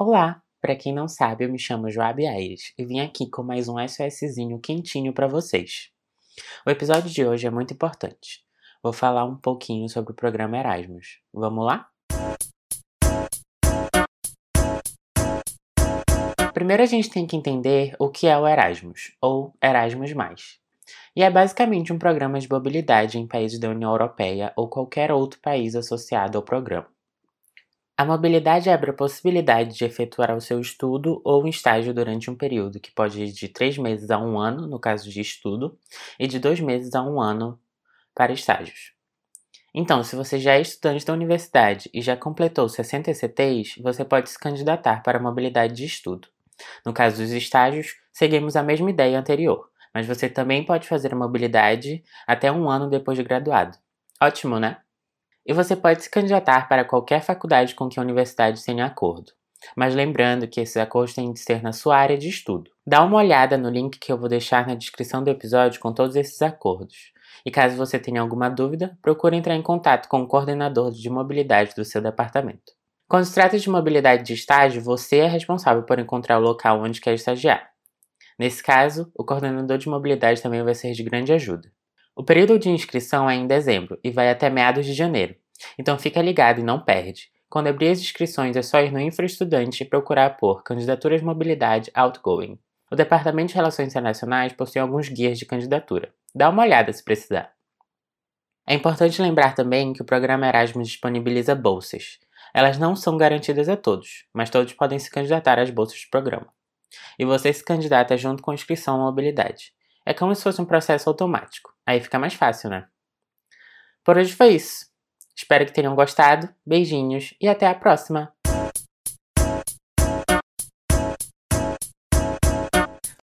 Olá! Para quem não sabe, eu me chamo Joab Aires e vim aqui com mais um SOSzinho quentinho para vocês. O episódio de hoje é muito importante. Vou falar um pouquinho sobre o programa Erasmus. Vamos lá? Primeiro a gente tem que entender o que é o Erasmus, ou Erasmus+. E é basicamente um programa de mobilidade em países da União Europeia ou qualquer outro país associado ao programa. A mobilidade abre a possibilidade de efetuar o seu estudo ou estágio durante um período que pode ir de três meses a um ano, no caso de estudo, e de dois meses a um ano para estágios. Então, se você já é estudante da universidade e já completou 60 ECTs, você pode se candidatar para a mobilidade de estudo. No caso dos estágios, seguimos a mesma ideia anterior, mas você também pode fazer a mobilidade até um ano depois de graduado. Ótimo, né? E você pode se candidatar para qualquer faculdade com que a universidade tenha acordo. Mas lembrando que esses acordos têm de ser na sua área de estudo. Dá uma olhada no link que eu vou deixar na descrição do episódio com todos esses acordos. E caso você tenha alguma dúvida, procure entrar em contato com o coordenador de mobilidade do seu departamento. Quando se trata de mobilidade de estágio, você é responsável por encontrar o local onde quer estagiar. Nesse caso, o coordenador de mobilidade também vai ser de grande ajuda. O período de inscrição é em dezembro e vai até meados de janeiro, então fica ligado e não perde. Quando abrir as inscrições é só ir no InfraEstudante e procurar por Candidaturas Mobilidade Outgoing. O Departamento de Relações Internacionais possui alguns guias de candidatura. Dá uma olhada se precisar. É importante lembrar também que o programa Erasmus disponibiliza bolsas. Elas não são garantidas a todos, mas todos podem se candidatar às bolsas do programa. E você se candidata junto com a inscrição à mobilidade. É como se fosse um processo automático. Aí fica mais fácil, né? Por hoje foi isso. Espero que tenham gostado. Beijinhos e até a próxima!